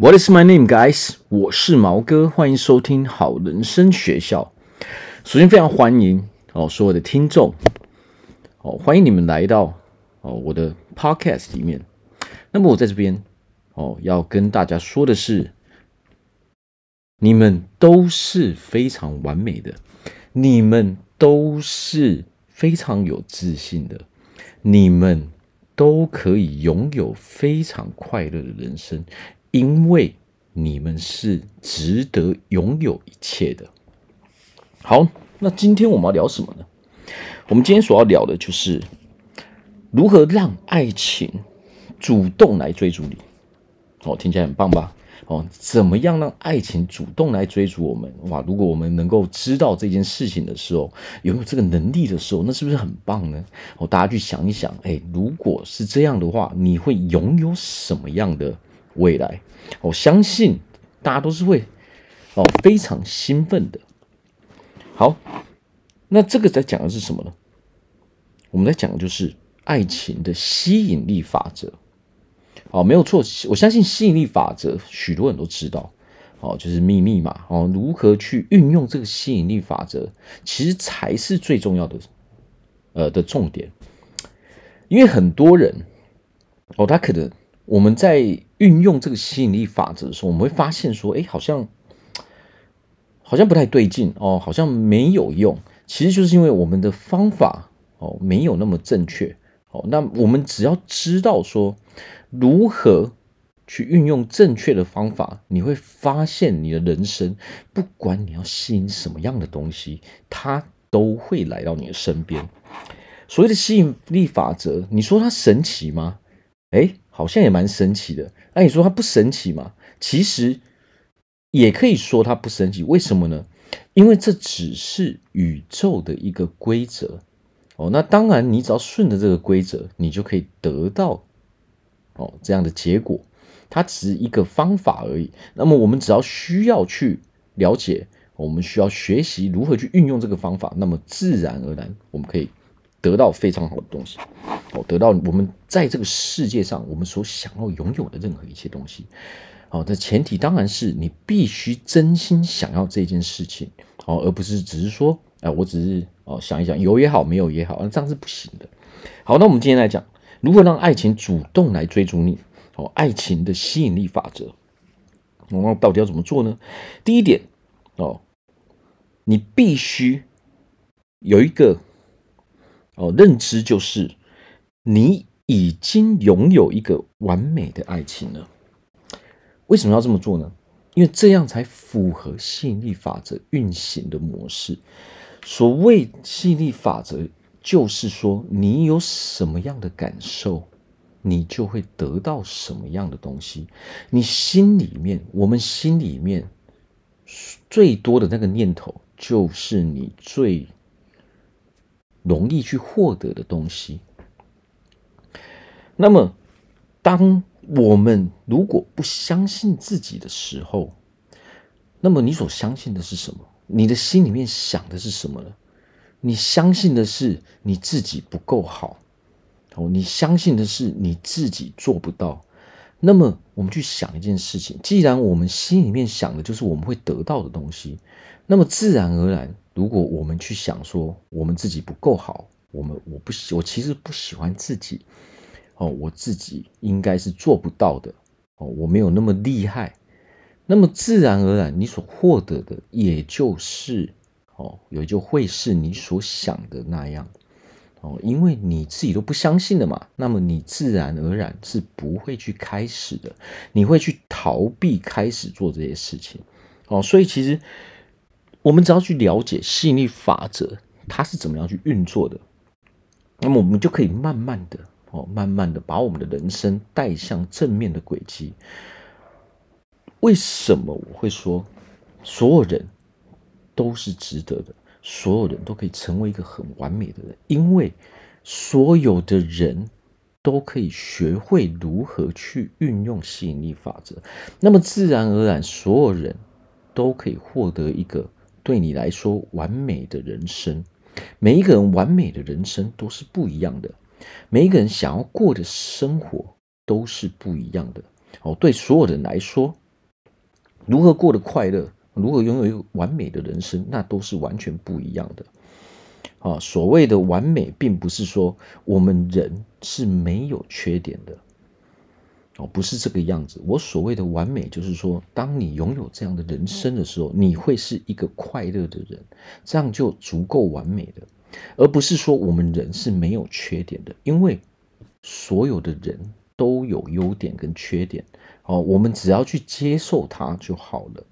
What is my name, guys？我是毛哥，欢迎收听好人生学校。首先，非常欢迎哦，所有的听众哦，欢迎你们来到哦我的 podcast 里面。那么我在这边哦，要跟大家说的是，你们都是非常完美的，你们都是非常有自信的，你们都可以拥有非常快乐的人生。因为你们是值得拥有一切的。好，那今天我们要聊什么呢？我们今天所要聊的就是如何让爱情主动来追逐你。哦，听起来很棒吧？哦，怎么样让爱情主动来追逐我们？哇，如果我们能够知道这件事情的时候，拥有这个能力的时候，那是不是很棒呢？哦，大家去想一想，哎，如果是这样的话，你会拥有什么样的？未来，我相信大家都是会哦非常兴奋的。好，那这个在讲的是什么呢？我们在讲的就是爱情的吸引力法则。哦，没有错，我相信吸引力法则许多人都知道。哦，就是秘密嘛。哦，如何去运用这个吸引力法则，其实才是最重要的，呃的重点。因为很多人，哦，他可能。我们在运用这个吸引力法则的时候，我们会发现说，哎，好像好像不太对劲哦，好像没有用。其实就是因为我们的方法哦没有那么正确哦。那我们只要知道说如何去运用正确的方法，你会发现你的人生，不管你要吸引什么样的东西，它都会来到你的身边。所谓的吸引力法则，你说它神奇吗？哎。好像也蛮神奇的，那你说它不神奇吗？其实也可以说它不神奇。为什么呢？因为这只是宇宙的一个规则哦。那当然，你只要顺着这个规则，你就可以得到哦这样的结果。它只是一个方法而已。那么我们只要需要去了解，我们需要学习如何去运用这个方法，那么自然而然我们可以。得到非常好的东西，哦，得到我们在这个世界上我们所想要拥有的任何一切东西，好，这前提当然是你必须真心想要这件事情，哦，而不是只是说，哎，我只是哦想一想，有也好，没有也好，那这样是不行的。好，那我们今天来讲，如何让爱情主动来追逐你，哦，爱情的吸引力法则，我们到底要怎么做呢？第一点，哦，你必须有一个。哦，认知就是你已经拥有一个完美的爱情了。为什么要这么做呢？因为这样才符合吸引力法则运行的模式。所谓吸引力法则，就是说你有什么样的感受，你就会得到什么样的东西。你心里面，我们心里面最多的那个念头，就是你最。容易去获得的东西。那么，当我们如果不相信自己的时候，那么你所相信的是什么？你的心里面想的是什么呢？你相信的是你自己不够好，哦，你相信的是你自己做不到。那么，我们去想一件事情：既然我们心里面想的就是我们会得到的东西，那么自然而然。如果我们去想说我们自己不够好，我们我不喜我其实不喜欢自己哦，我自己应该是做不到的哦，我没有那么厉害，那么自然而然你所获得的也就是哦，也就会是你所想的那样哦，因为你自己都不相信的嘛，那么你自然而然是不会去开始的，你会去逃避开始做这些事情哦，所以其实。我们只要去了解吸引力法则，它是怎么样去运作的，那么我们就可以慢慢的哦，慢慢的把我们的人生带向正面的轨迹。为什么我会说所有人都是值得的，所有人都可以成为一个很完美的人？因为所有的人都可以学会如何去运用吸引力法则，那么自然而然，所有人都可以获得一个。对你来说，完美的人生，每一个人完美的人生都是不一样的，每一个人想要过的生活都是不一样的。哦，对所有人来说，如何过得快乐，如何拥有完美的人生，那都是完全不一样的。啊，所谓的完美，并不是说我们人是没有缺点的。哦，不是这个样子。我所谓的完美，就是说，当你拥有这样的人生的时候，你会是一个快乐的人，这样就足够完美的，而不是说我们人是没有缺点的，因为所有的人都有优点跟缺点。哦，我们只要去接受它就好了。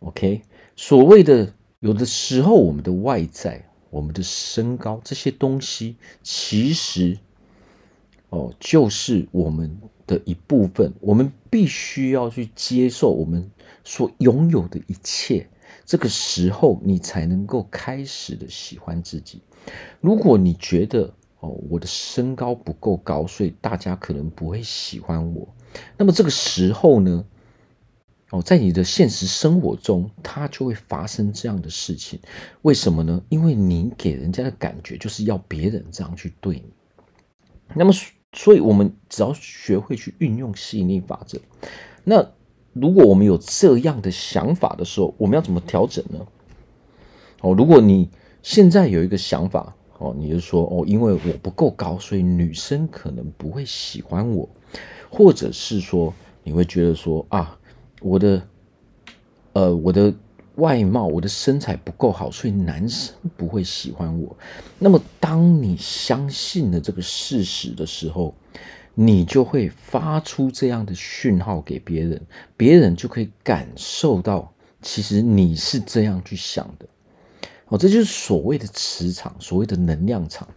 OK，所谓的有的时候，我们的外在、我们的身高这些东西，其实。哦，就是我们的一部分，我们必须要去接受我们所拥有的一切。这个时候，你才能够开始的喜欢自己。如果你觉得哦，我的身高不够高，所以大家可能不会喜欢我，那么这个时候呢，哦，在你的现实生活中，它就会发生这样的事情。为什么呢？因为你给人家的感觉就是要别人这样去对你。那么。所以，我们只要学会去运用吸引力法则。那如果我们有这样的想法的时候，我们要怎么调整呢？哦，如果你现在有一个想法，哦，你就说，哦，因为我不够高，所以女生可能不会喜欢我，或者是说，你会觉得说，啊，我的，呃，我的。外貌，我的身材不够好，所以男生不会喜欢我。那么，当你相信了这个事实的时候，你就会发出这样的讯号给别人，别人就可以感受到，其实你是这样去想的。哦，这就是所谓的磁场，所谓的能量场。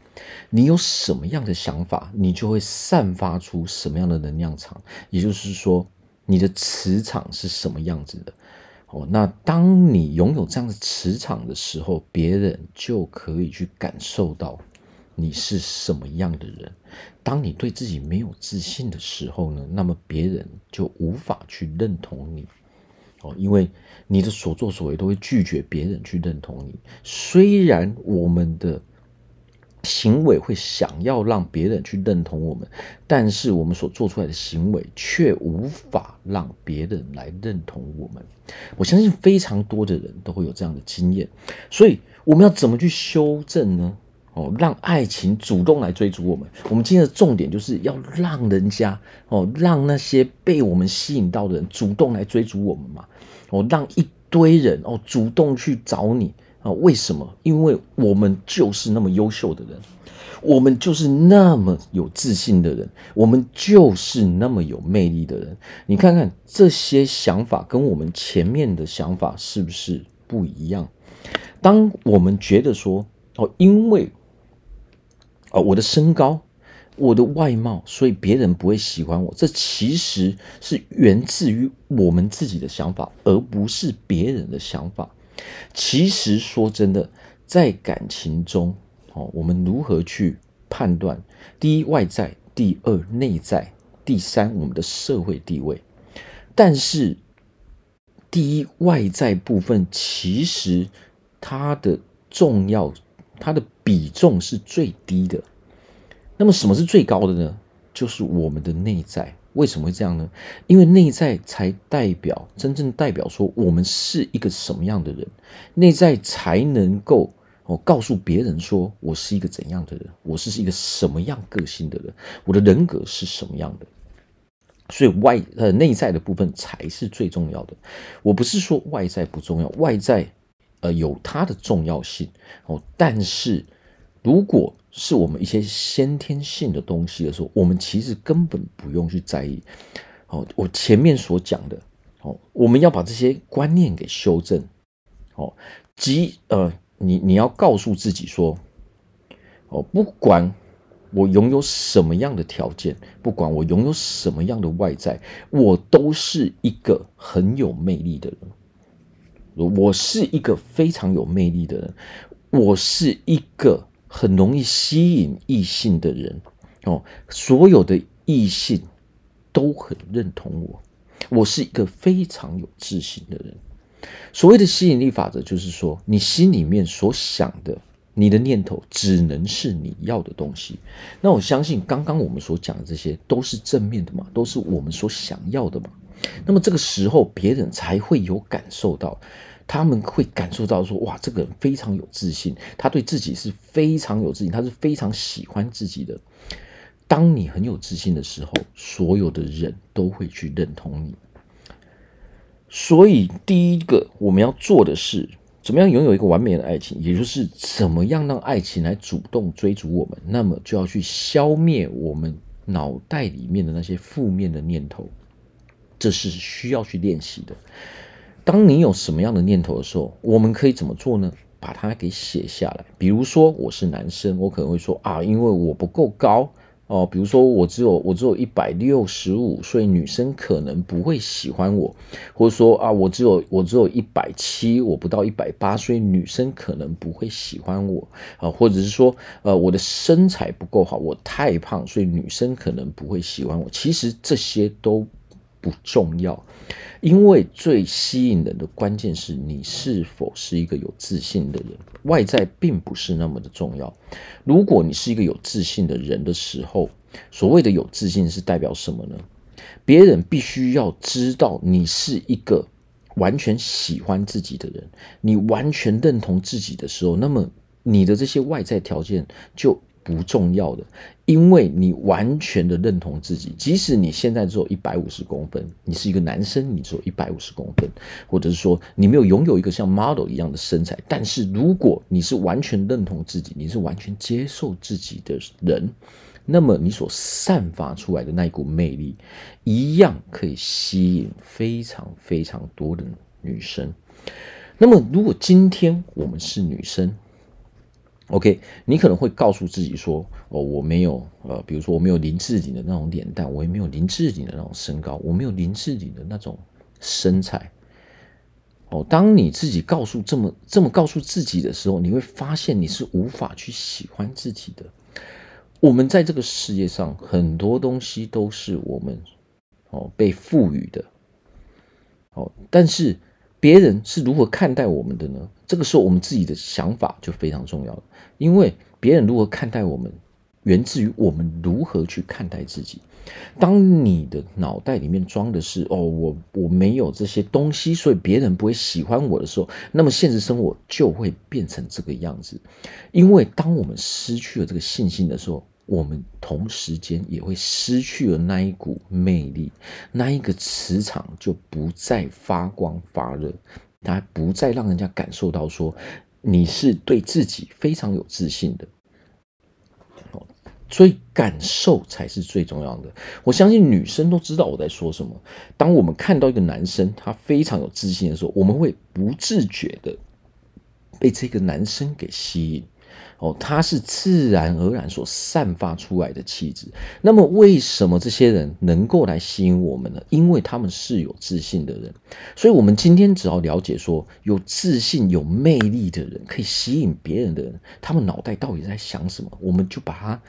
你有什么样的想法，你就会散发出什么样的能量场。也就是说，你的磁场是什么样子的。哦，那当你拥有这样的磁场的时候，别人就可以去感受到你是什么样的人。当你对自己没有自信的时候呢，那么别人就无法去认同你。哦，因为你的所作所为都会拒绝别人去认同你。虽然我们的行为会想要让别人去认同我们，但是我们所做出来的行为却无法让别人来认同我们。我相信非常多的人都会有这样的经验，所以我们要怎么去修正呢？哦，让爱情主动来追逐我们。我们今天的重点就是要让人家哦，让那些被我们吸引到的人主动来追逐我们嘛。哦，让一堆人哦主动去找你。啊，为什么？因为我们就是那么优秀的人，我们就是那么有自信的人，我们就是那么有魅力的人。你看看这些想法跟我们前面的想法是不是不一样？当我们觉得说，哦，因为哦，我的身高、我的外貌，所以别人不会喜欢我，这其实是源自于我们自己的想法，而不是别人的想法。其实说真的，在感情中，哦，我们如何去判断？第一，外在；第二，内在；第三，我们的社会地位。但是，第一外在部分，其实它的重要，它的比重是最低的。那么，什么是最高的呢？就是我们的内在。为什么会这样呢？因为内在才代表真正代表说我们是一个什么样的人，内在才能够哦告诉别人说我是一个怎样的人，我是一个什么样个性的人，我的人格是什么样的。所以外呃内在的部分才是最重要的。我不是说外在不重要，外在呃有它的重要性哦，但是如果是我们一些先天性的东西的时候，我们其实根本不用去在意。哦，我前面所讲的，哦，我们要把这些观念给修正。哦，即呃，你你要告诉自己说，哦，不管我拥有什么样的条件，不管我拥有什么样的外在，我都是一个很有魅力的人。我是一个非常有魅力的人，我是一个。很容易吸引异性的人哦，所有的异性都很认同我。我是一个非常有自信的人。所谓的吸引力法则，就是说你心里面所想的你的念头只能是你要的东西。那我相信刚刚我们所讲的这些都是正面的嘛，都是我们所想要的嘛。那么这个时候别人才会有感受到，他们会感受到说，哇，这个人非常有自信，他对自己是非常有自信，他是非常喜欢自己的。当你很有自信的时候，所有的人都会去认同你。所以第一个我们要做的是。怎么样拥有一个完美的爱情？也就是怎么样让爱情来主动追逐我们？那么就要去消灭我们脑袋里面的那些负面的念头，这是需要去练习的。当你有什么样的念头的时候，我们可以怎么做呢？把它给写下来。比如说，我是男生，我可能会说啊，因为我不够高。哦，比如说我只有我只有一百六十五，所以女生可能不会喜欢我，或者说啊，我只有我只有一百七，我不到一百八，所以女生可能不会喜欢我啊，或者是说呃，我的身材不够好，我太胖，所以女生可能不会喜欢我。其实这些都不重要。因为最吸引人的关键是你是否是一个有自信的人，外在并不是那么的重要。如果你是一个有自信的人的时候，所谓的有自信是代表什么呢？别人必须要知道你是一个完全喜欢自己的人，你完全认同自己的时候，那么你的这些外在条件就。不重要的，因为你完全的认同自己，即使你现在只有一百五十公分，你是一个男生，你只有一百五十公分，或者是说你没有拥有一个像 model 一样的身材，但是如果你是完全认同自己，你是完全接受自己的人，那么你所散发出来的那一股魅力，一样可以吸引非常非常多的女生。那么如果今天我们是女生，OK，你可能会告诉自己说：“哦，我没有呃，比如说我没有林志玲的那种脸蛋，我也没有林志玲的那种身高，我没有林志玲的那种身材。”哦，当你自己告诉这么这么告诉自己的时候，你会发现你是无法去喜欢自己的。我们在这个世界上，很多东西都是我们哦被赋予的。哦，但是。别人是如何看待我们的呢？这个时候，我们自己的想法就非常重要了。因为别人如何看待我们，源自于我们如何去看待自己。当你的脑袋里面装的是“哦，我我没有这些东西，所以别人不会喜欢我”的时候，那么现实生活就会变成这个样子。因为当我们失去了这个信心的时候，我们同时间也会失去了那一股魅力，那一个磁场就不再发光发热，它不再让人家感受到说你是对自己非常有自信的。所以感受才是最重要的。我相信女生都知道我在说什么。当我们看到一个男生他非常有自信的时候，我们会不自觉的被这个男生给吸引。哦，他是自然而然所散发出来的气质。那么，为什么这些人能够来吸引我们呢？因为他们是有自信的人。所以，我们今天只要了解说，有自信、有魅力的人可以吸引别人的人，他们脑袋到底在想什么？我们就把它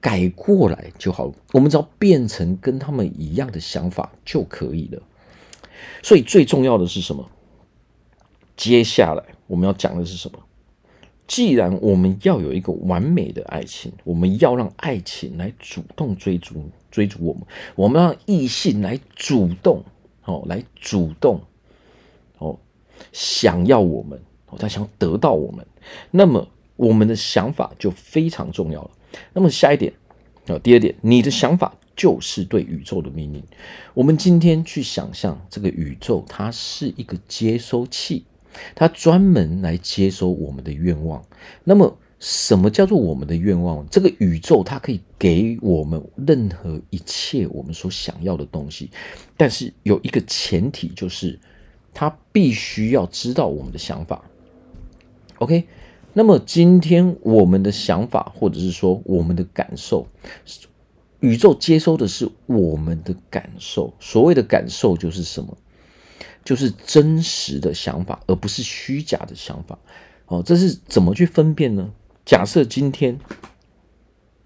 改过来就好。我们只要变成跟他们一样的想法就可以了。所以，最重要的是什么？接下来我们要讲的是什么？既然我们要有一个完美的爱情，我们要让爱情来主动追逐追逐我们，我们让异性来主动哦，来主动哦，想要我们哦，他想得到我们，那么我们的想法就非常重要了。那么下一点啊，第二点，你的想法就是对宇宙的命令。我们今天去想象这个宇宙，它是一个接收器。他专门来接收我们的愿望。那么，什么叫做我们的愿望？这个宇宙它可以给我们任何一切我们所想要的东西，但是有一个前提，就是他必须要知道我们的想法。OK，那么今天我们的想法，或者是说我们的感受，宇宙接收的是我们的感受。所谓的感受就是什么？就是真实的想法，而不是虚假的想法。哦，这是怎么去分辨呢？假设今天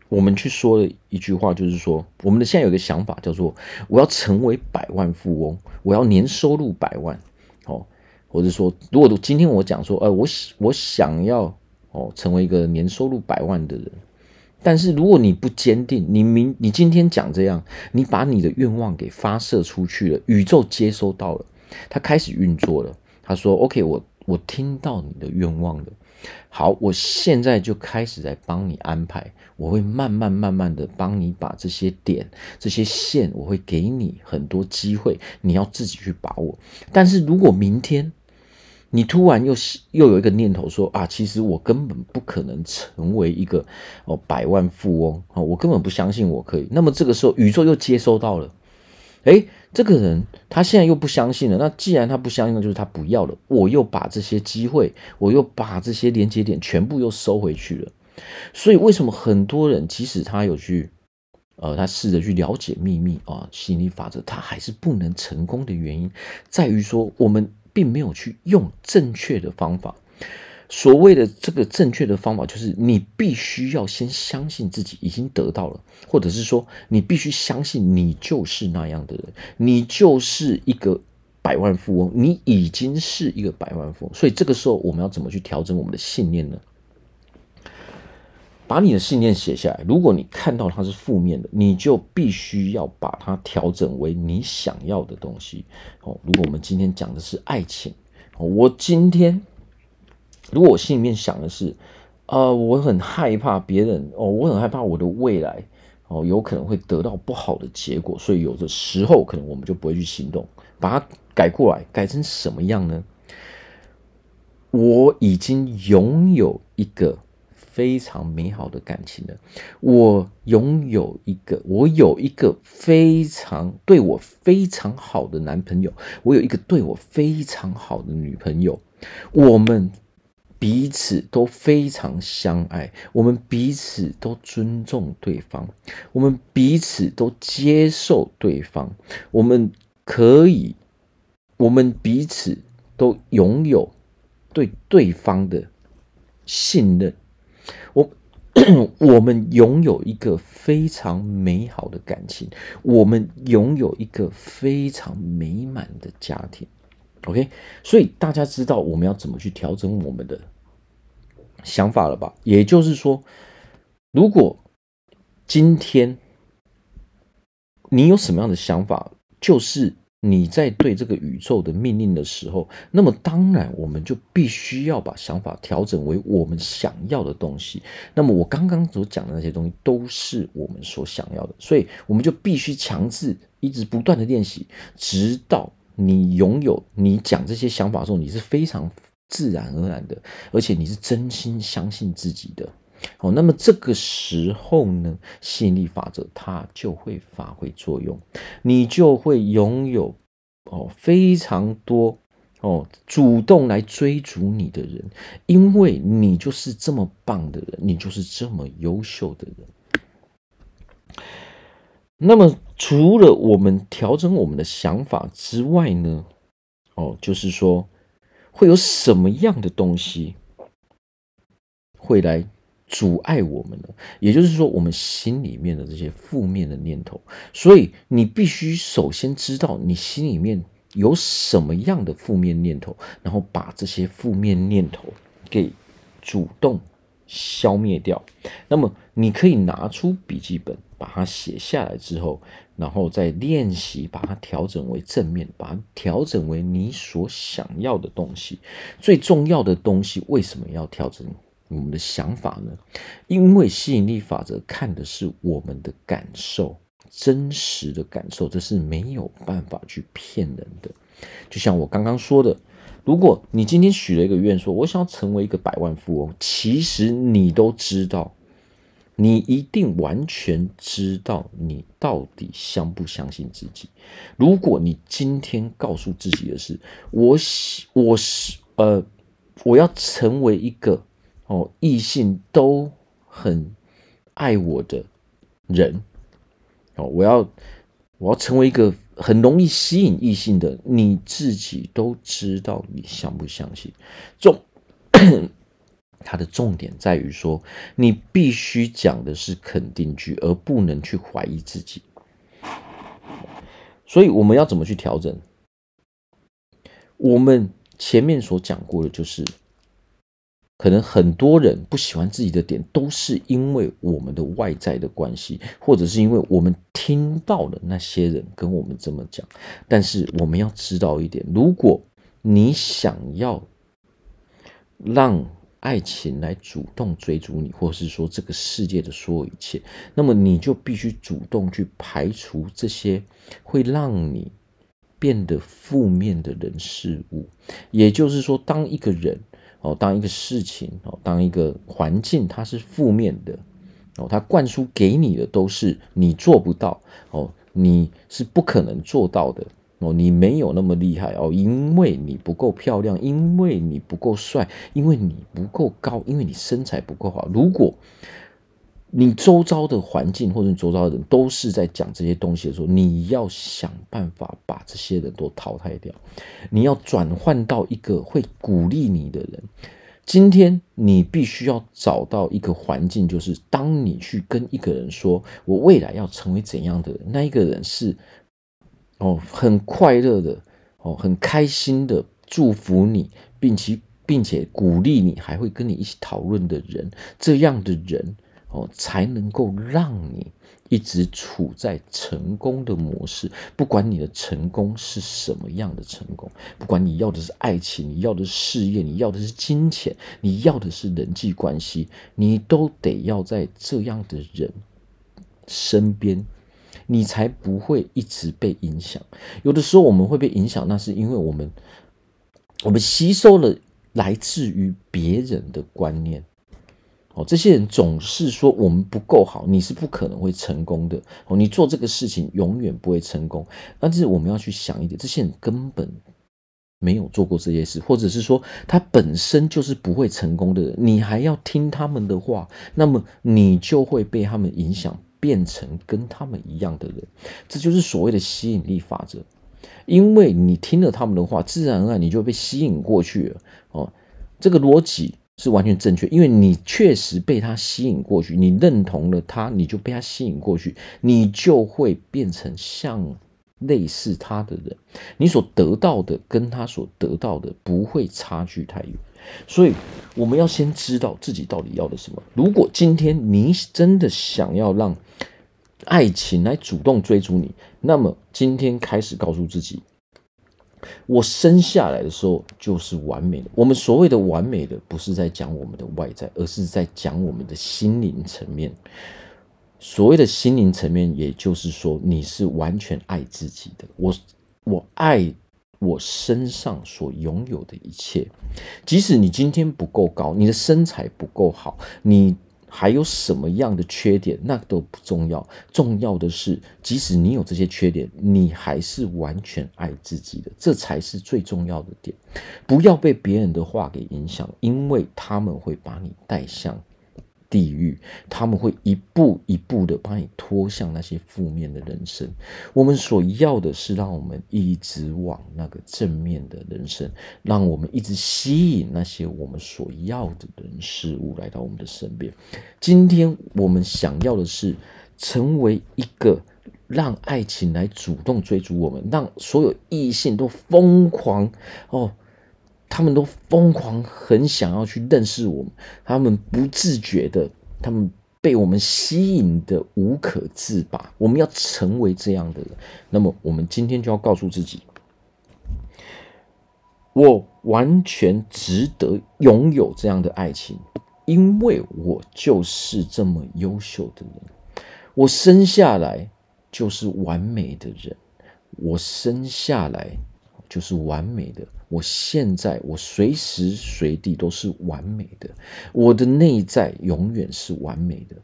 我们去说了一句话，就是说，我们的现在有个想法，叫做我要成为百万富翁，我要年收入百万。哦，或者说，如果今天我讲说，呃，我我想要哦，成为一个年收入百万的人。但是如果你不坚定，你明你今天讲这样，你把你的愿望给发射出去了，宇宙接收到了，他开始运作了。他说：“OK，我我听到你的愿望了。好，我现在就开始在帮你安排，我会慢慢慢慢的帮你把这些点、这些线，我会给你很多机会，你要自己去把握。但是如果明天，你突然又又有一个念头说啊，其实我根本不可能成为一个哦百万富翁啊，我根本不相信我可以。那么这个时候宇宙又接收到了，诶，这个人他现在又不相信了。那既然他不相信，那就是他不要了。我又把这些机会，我又把这些连接点全部又收回去了。所以为什么很多人即使他有去呃，他试着去了解秘密啊，吸引力法则，他还是不能成功的原因在于说我们。并没有去用正确的方法。所谓的这个正确的方法，就是你必须要先相信自己已经得到了，或者是说，你必须相信你就是那样的人，你就是一个百万富翁，你已经是一个百万富翁。所以这个时候，我们要怎么去调整我们的信念呢？把你的信念写下来。如果你看到它是负面的，你就必须要把它调整为你想要的东西。哦，如果我们今天讲的是爱情，我今天如果我心里面想的是，呃，我很害怕别人，哦，我很害怕我的未来，哦，有可能会得到不好的结果，所以有的时候可能我们就不会去行动。把它改过来，改成什么样呢？我已经拥有一个。非常美好的感情了。我拥有一个，我有一个非常对我非常好的男朋友，我有一个对我非常好的女朋友，我们彼此都非常相爱，我们彼此都尊重对方，我们彼此都接受对方，我们可以，我们彼此都拥有对对方的信任。我 我们拥有一个非常美好的感情，我们拥有一个非常美满的家庭。OK，所以大家知道我们要怎么去调整我们的想法了吧？也就是说，如果今天你有什么样的想法，就是。你在对这个宇宙的命令的时候，那么当然我们就必须要把想法调整为我们想要的东西。那么我刚刚所讲的那些东西都是我们所想要的，所以我们就必须强制一直不断的练习，直到你拥有你讲这些想法的时候，你是非常自然而然的，而且你是真心相信自己的。好，那么这个时候呢，吸引力法则它就会发挥作用，你就会拥有哦非常多哦主动来追逐你的人，因为你就是这么棒的人，你就是这么优秀的人。那么除了我们调整我们的想法之外呢，哦，就是说会有什么样的东西会来？阻碍我们呢，也就是说，我们心里面的这些负面的念头。所以，你必须首先知道你心里面有什么样的负面念头，然后把这些负面念头给主动消灭掉。那么，你可以拿出笔记本，把它写下来之后，然后再练习把它调整为正面，把它调整为你所想要的东西。最重要的东西，为什么要调整？我们的想法呢？因为吸引力法则看的是我们的感受，真实的感受，这是没有办法去骗人的。就像我刚刚说的，如果你今天许了一个愿，说我想要成为一个百万富翁，其实你都知道，你一定完全知道你到底相不相信自己。如果你今天告诉自己的是，我喜，我是呃，我要成为一个。哦，异性都很爱我的人，哦，我要我要成为一个很容易吸引异性的，你自己都知道，你相不相信？重，它的重点在于说，你必须讲的是肯定句，而不能去怀疑自己。所以我们要怎么去调整？我们前面所讲过的就是。可能很多人不喜欢自己的点，都是因为我们的外在的关系，或者是因为我们听到了那些人跟我们这么讲。但是我们要知道一点，如果你想要让爱情来主动追逐你，或是说这个世界的所有一切，那么你就必须主动去排除这些会让你变得负面的人事物。也就是说，当一个人。哦，当一个事情哦，当一个环境它是负面的哦，它灌输给你的都是你做不到哦，你是不可能做到的哦，你没有那么厉害哦，因为你不够漂亮，因为你不够帅，因为你不够高，因为你身材不够好。如果你周遭的环境或者你周遭的人都是在讲这些东西的时候，你要想办法把这些人都淘汰掉。你要转换到一个会鼓励你的人。今天你必须要找到一个环境，就是当你去跟一个人说“我未来要成为怎样的人”，那一个人是哦很快乐的哦很开心的祝福你，并且并且鼓励你，还会跟你一起讨论的人，这样的人。哦，才能够让你一直处在成功的模式。不管你的成功是什么样的成功，不管你要的是爱情，你要的是事业，你要的是金钱，你要的是人际关系，你都得要在这样的人身边，你才不会一直被影响。有的时候我们会被影响，那是因为我们我们吸收了来自于别人的观念。哦，这些人总是说我们不够好，你是不可能会成功的。哦，你做这个事情永远不会成功。但是我们要去想一点，这些人根本没有做过这些事，或者是说他本身就是不会成功的人，你还要听他们的话，那么你就会被他们影响，变成跟他们一样的人。这就是所谓的吸引力法则，因为你听了他们的话，自然而然你就会被吸引过去了。哦，这个逻辑。是完全正确，因为你确实被他吸引过去，你认同了他，你就被他吸引过去，你就会变成像类似他的人，你所得到的跟他所得到的不会差距太远，所以我们要先知道自己到底要的什么。如果今天你真的想要让爱情来主动追逐你，那么今天开始告诉自己。我生下来的时候就是完美的。我们所谓的完美的，不是在讲我们的外在，而是在讲我们的心灵层面。所谓的心灵层面，也就是说，你是完全爱自己的。我，我爱我身上所拥有的一切，即使你今天不够高，你的身材不够好，你。还有什么样的缺点，那都不重要。重要的是，即使你有这些缺点，你还是完全爱自己的，这才是最重要的点。不要被别人的话给影响，因为他们会把你带向。地狱，他们会一步一步的把你拖向那些负面的人生。我们所要的是让我们一直往那个正面的人生，让我们一直吸引那些我们所要的人事物来到我们的身边。今天我们想要的是成为一个让爱情来主动追逐我们，让所有异性都疯狂哦。他们都疯狂，很想要去认识我们。他们不自觉的，他们被我们吸引的无可自拔。我们要成为这样的人，那么我们今天就要告诉自己：我完全值得拥有这样的爱情，因为我就是这么优秀的人。我生下来就是完美的人，我生下来就是完美的。我现在，我随时随地都是完美的，我的内在永远是完美的。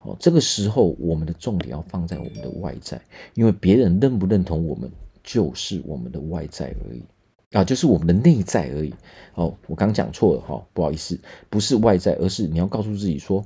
哦，这个时候我们的重点要放在我们的外在，因为别人认不认同我们，就是我们的外在而已啊，就是我们的内在而已。哦，我刚讲错了哈，不好意思，不是外在，而是你要告诉自己说，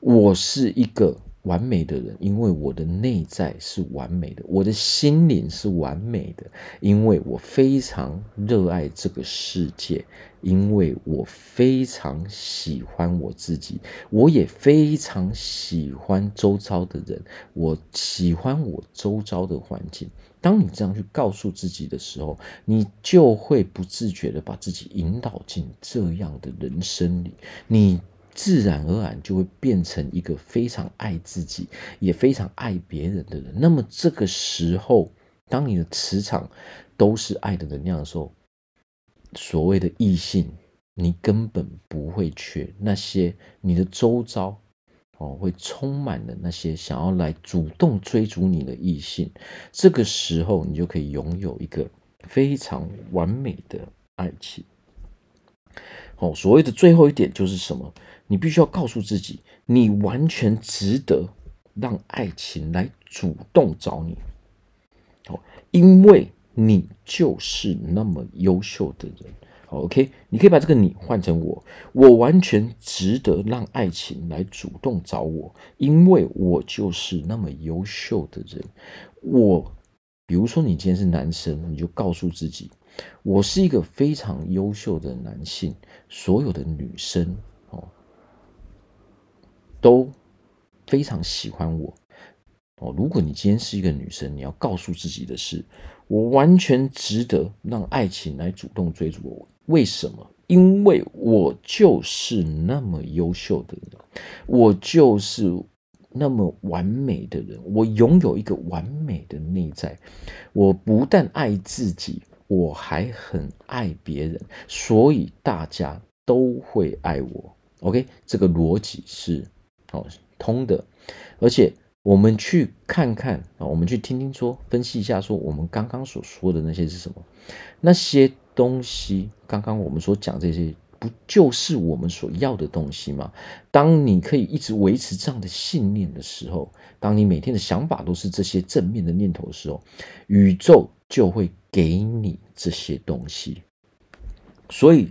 我是一个完美的人，因为我的内在是完美的，我的心灵是完美的，因为我非常热爱这个世界，因为我非常喜欢我自己，我也非常喜欢周遭的人，我喜欢我周遭的环境。当你这样去告诉自己的时候，你就会不自觉地把自己引导进这样的人生里，你。自然而然就会变成一个非常爱自己，也非常爱别人的人。那么这个时候，当你的磁场都是爱的能量的时候，所谓的异性，你根本不会缺。那些你的周遭哦，会充满了那些想要来主动追逐你的异性。这个时候，你就可以拥有一个非常完美的爱情。哦，所谓的最后一点就是什么？你必须要告诉自己，你完全值得让爱情来主动找你。哦，因为你就是那么优秀的人。OK，你可以把这个“你”换成我，我完全值得让爱情来主动找我，因为我就是那么优秀的人。我，比如说你今天是男生，你就告诉自己。我是一个非常优秀的男性，所有的女生都非常喜欢我哦。如果你今天是一个女生，你要告诉自己的是，我完全值得让爱情来主动追逐我。为什么？因为我就是那么优秀的人，我就是那么完美的人，我拥有一个完美的内在。我不但爱自己。我还很爱别人，所以大家都会爱我。OK，这个逻辑是哦通的，而且我们去看看啊，我们去听听说，分析一下说，我们刚刚所说的那些是什么？那些东西，刚刚我们所讲这些，不就是我们所要的东西吗？当你可以一直维持这样的信念的时候，当你每天的想法都是这些正面的念头的时候，宇宙就会。给你这些东西，所以，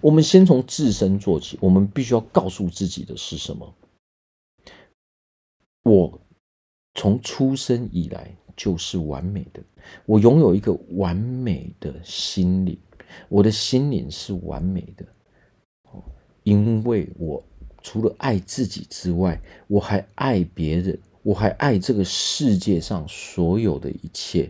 我们先从自身做起。我们必须要告诉自己的是什么？我从出生以来就是完美的，我拥有一个完美的心灵，我的心灵是完美的。因为我除了爱自己之外，我还爱别人，我还爱这个世界上所有的一切。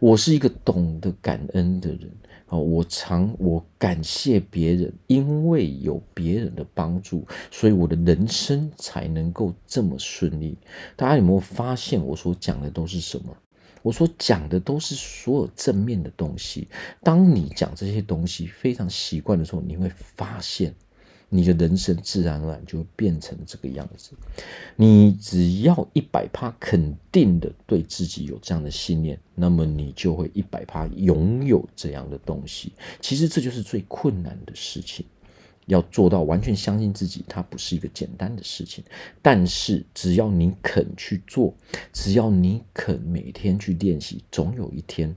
我是一个懂得感恩的人啊！我常我感谢别人，因为有别人的帮助，所以我的人生才能够这么顺利。大家有没有发现，我所讲的都是什么？我所讲的都是所有正面的东西。当你讲这些东西非常习惯的时候，你会发现。你的人生自然而然就会变成这个样子。你只要一百趴肯定的对自己有这样的信念，那么你就会一百趴拥有这样的东西。其实这就是最困难的事情，要做到完全相信自己，它不是一个简单的事情。但是只要你肯去做，只要你肯每天去练习，总有一天，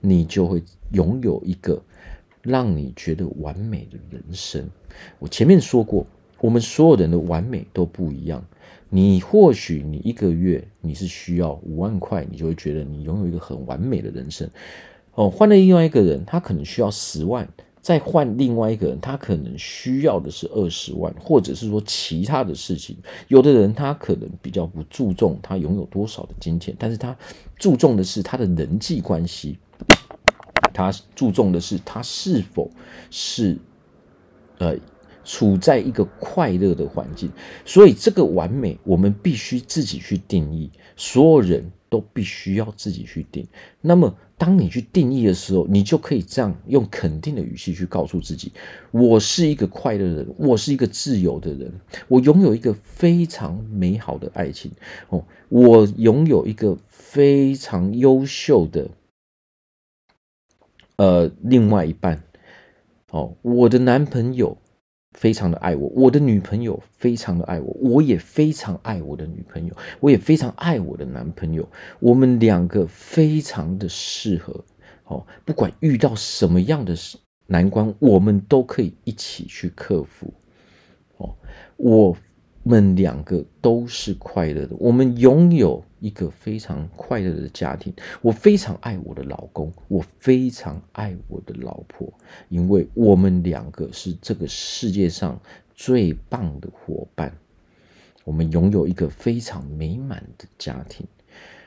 你就会拥有一个。让你觉得完美的人生。我前面说过，我们所有人的完美都不一样。你或许你一个月你是需要五万块，你就会觉得你拥有一个很完美的人生。哦，换了另外一个人，他可能需要十万，再换另外一个人，他可能需要的是二十万，或者是说其他的事情。有的人他可能比较不注重他拥有多少的金钱，但是他注重的是他的人际关系。他注重的是他是否是，呃，处在一个快乐的环境，所以这个完美我们必须自己去定义，所有人都必须要自己去定。那么，当你去定义的时候，你就可以这样用肯定的语气去告诉自己：我是一个快乐的人，我是一个自由的人，我拥有一个非常美好的爱情哦，我拥有一个非常优秀的。呃，另外一半，哦，我的男朋友非常的爱我，我的女朋友非常的爱我，我也非常爱我的女朋友，我也非常爱我的男朋友，我们两个非常的适合，哦，不管遇到什么样的难关，我们都可以一起去克服，哦，我们两个都是快乐的，我们拥有一个非常快乐的家庭。我非常爱我的老公，我非常爱我的老婆，因为我们两个是这个世界上最棒的伙伴。我们拥有一个非常美满的家庭。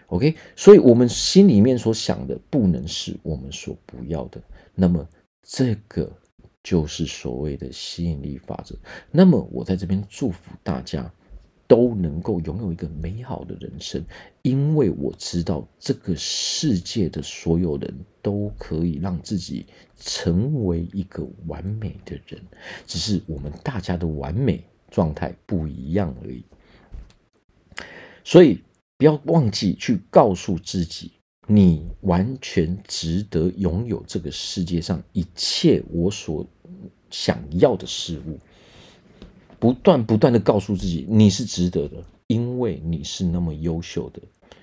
OK，所以我们心里面所想的不能是我们所不要的。那么这个。就是所谓的吸引力法则。那么，我在这边祝福大家都能够拥有一个美好的人生，因为我知道这个世界的所有人都可以让自己成为一个完美的人，只是我们大家的完美状态不一样而已。所以，不要忘记去告诉自己。你完全值得拥有这个世界上一切我所想要的事物，不断不断的告诉自己你是值得的，因为你是那么优秀的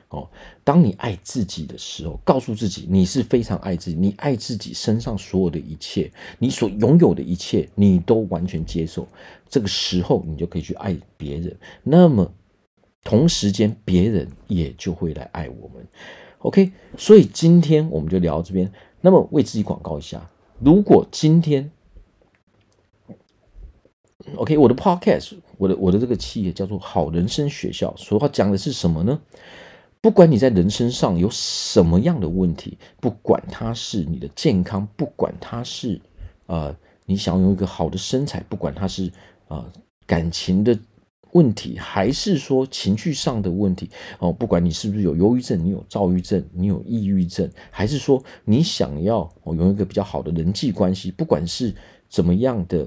哦。当你爱自己的时候，告诉自己你是非常爱自己，你爱自己身上所有的一切，你所拥有的一切，你都完全接受。这个时候，你就可以去爱别人，那么同时间别人也就会来爱我们。OK，所以今天我们就聊这边。那么为自己广告一下，如果今天 OK，我的 Podcast，我的我的这个企业叫做好人生学校，所要讲的是什么呢？不管你在人生上有什么样的问题，不管它是你的健康，不管它是呃你想要有一个好的身材，不管它是呃感情的。问题还是说情绪上的问题哦，不管你是不是有忧郁症，你有躁郁症，你有抑郁症，还是说你想要哦有一个比较好的人际关系，不管是怎么样的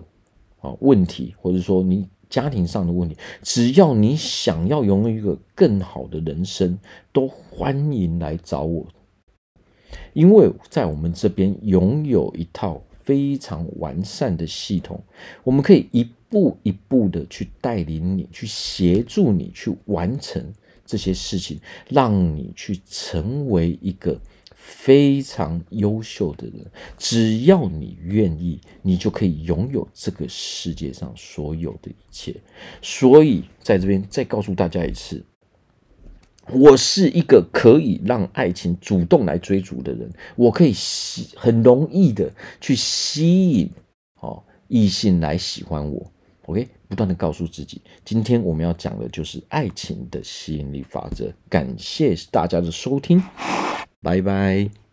啊问题，或者说你家庭上的问题，只要你想要拥有一个更好的人生，都欢迎来找我，因为在我们这边拥有一套非常完善的系统，我们可以。一步一步的去带领你，去协助你去完成这些事情，让你去成为一个非常优秀的人。只要你愿意，你就可以拥有这个世界上所有的一切。所以，在这边再告诉大家一次，我是一个可以让爱情主动来追逐的人，我可以吸很容易的去吸引哦异性来喜欢我。OK，不断的告诉自己，今天我们要讲的就是爱情的吸引力法则。感谢大家的收听，拜拜。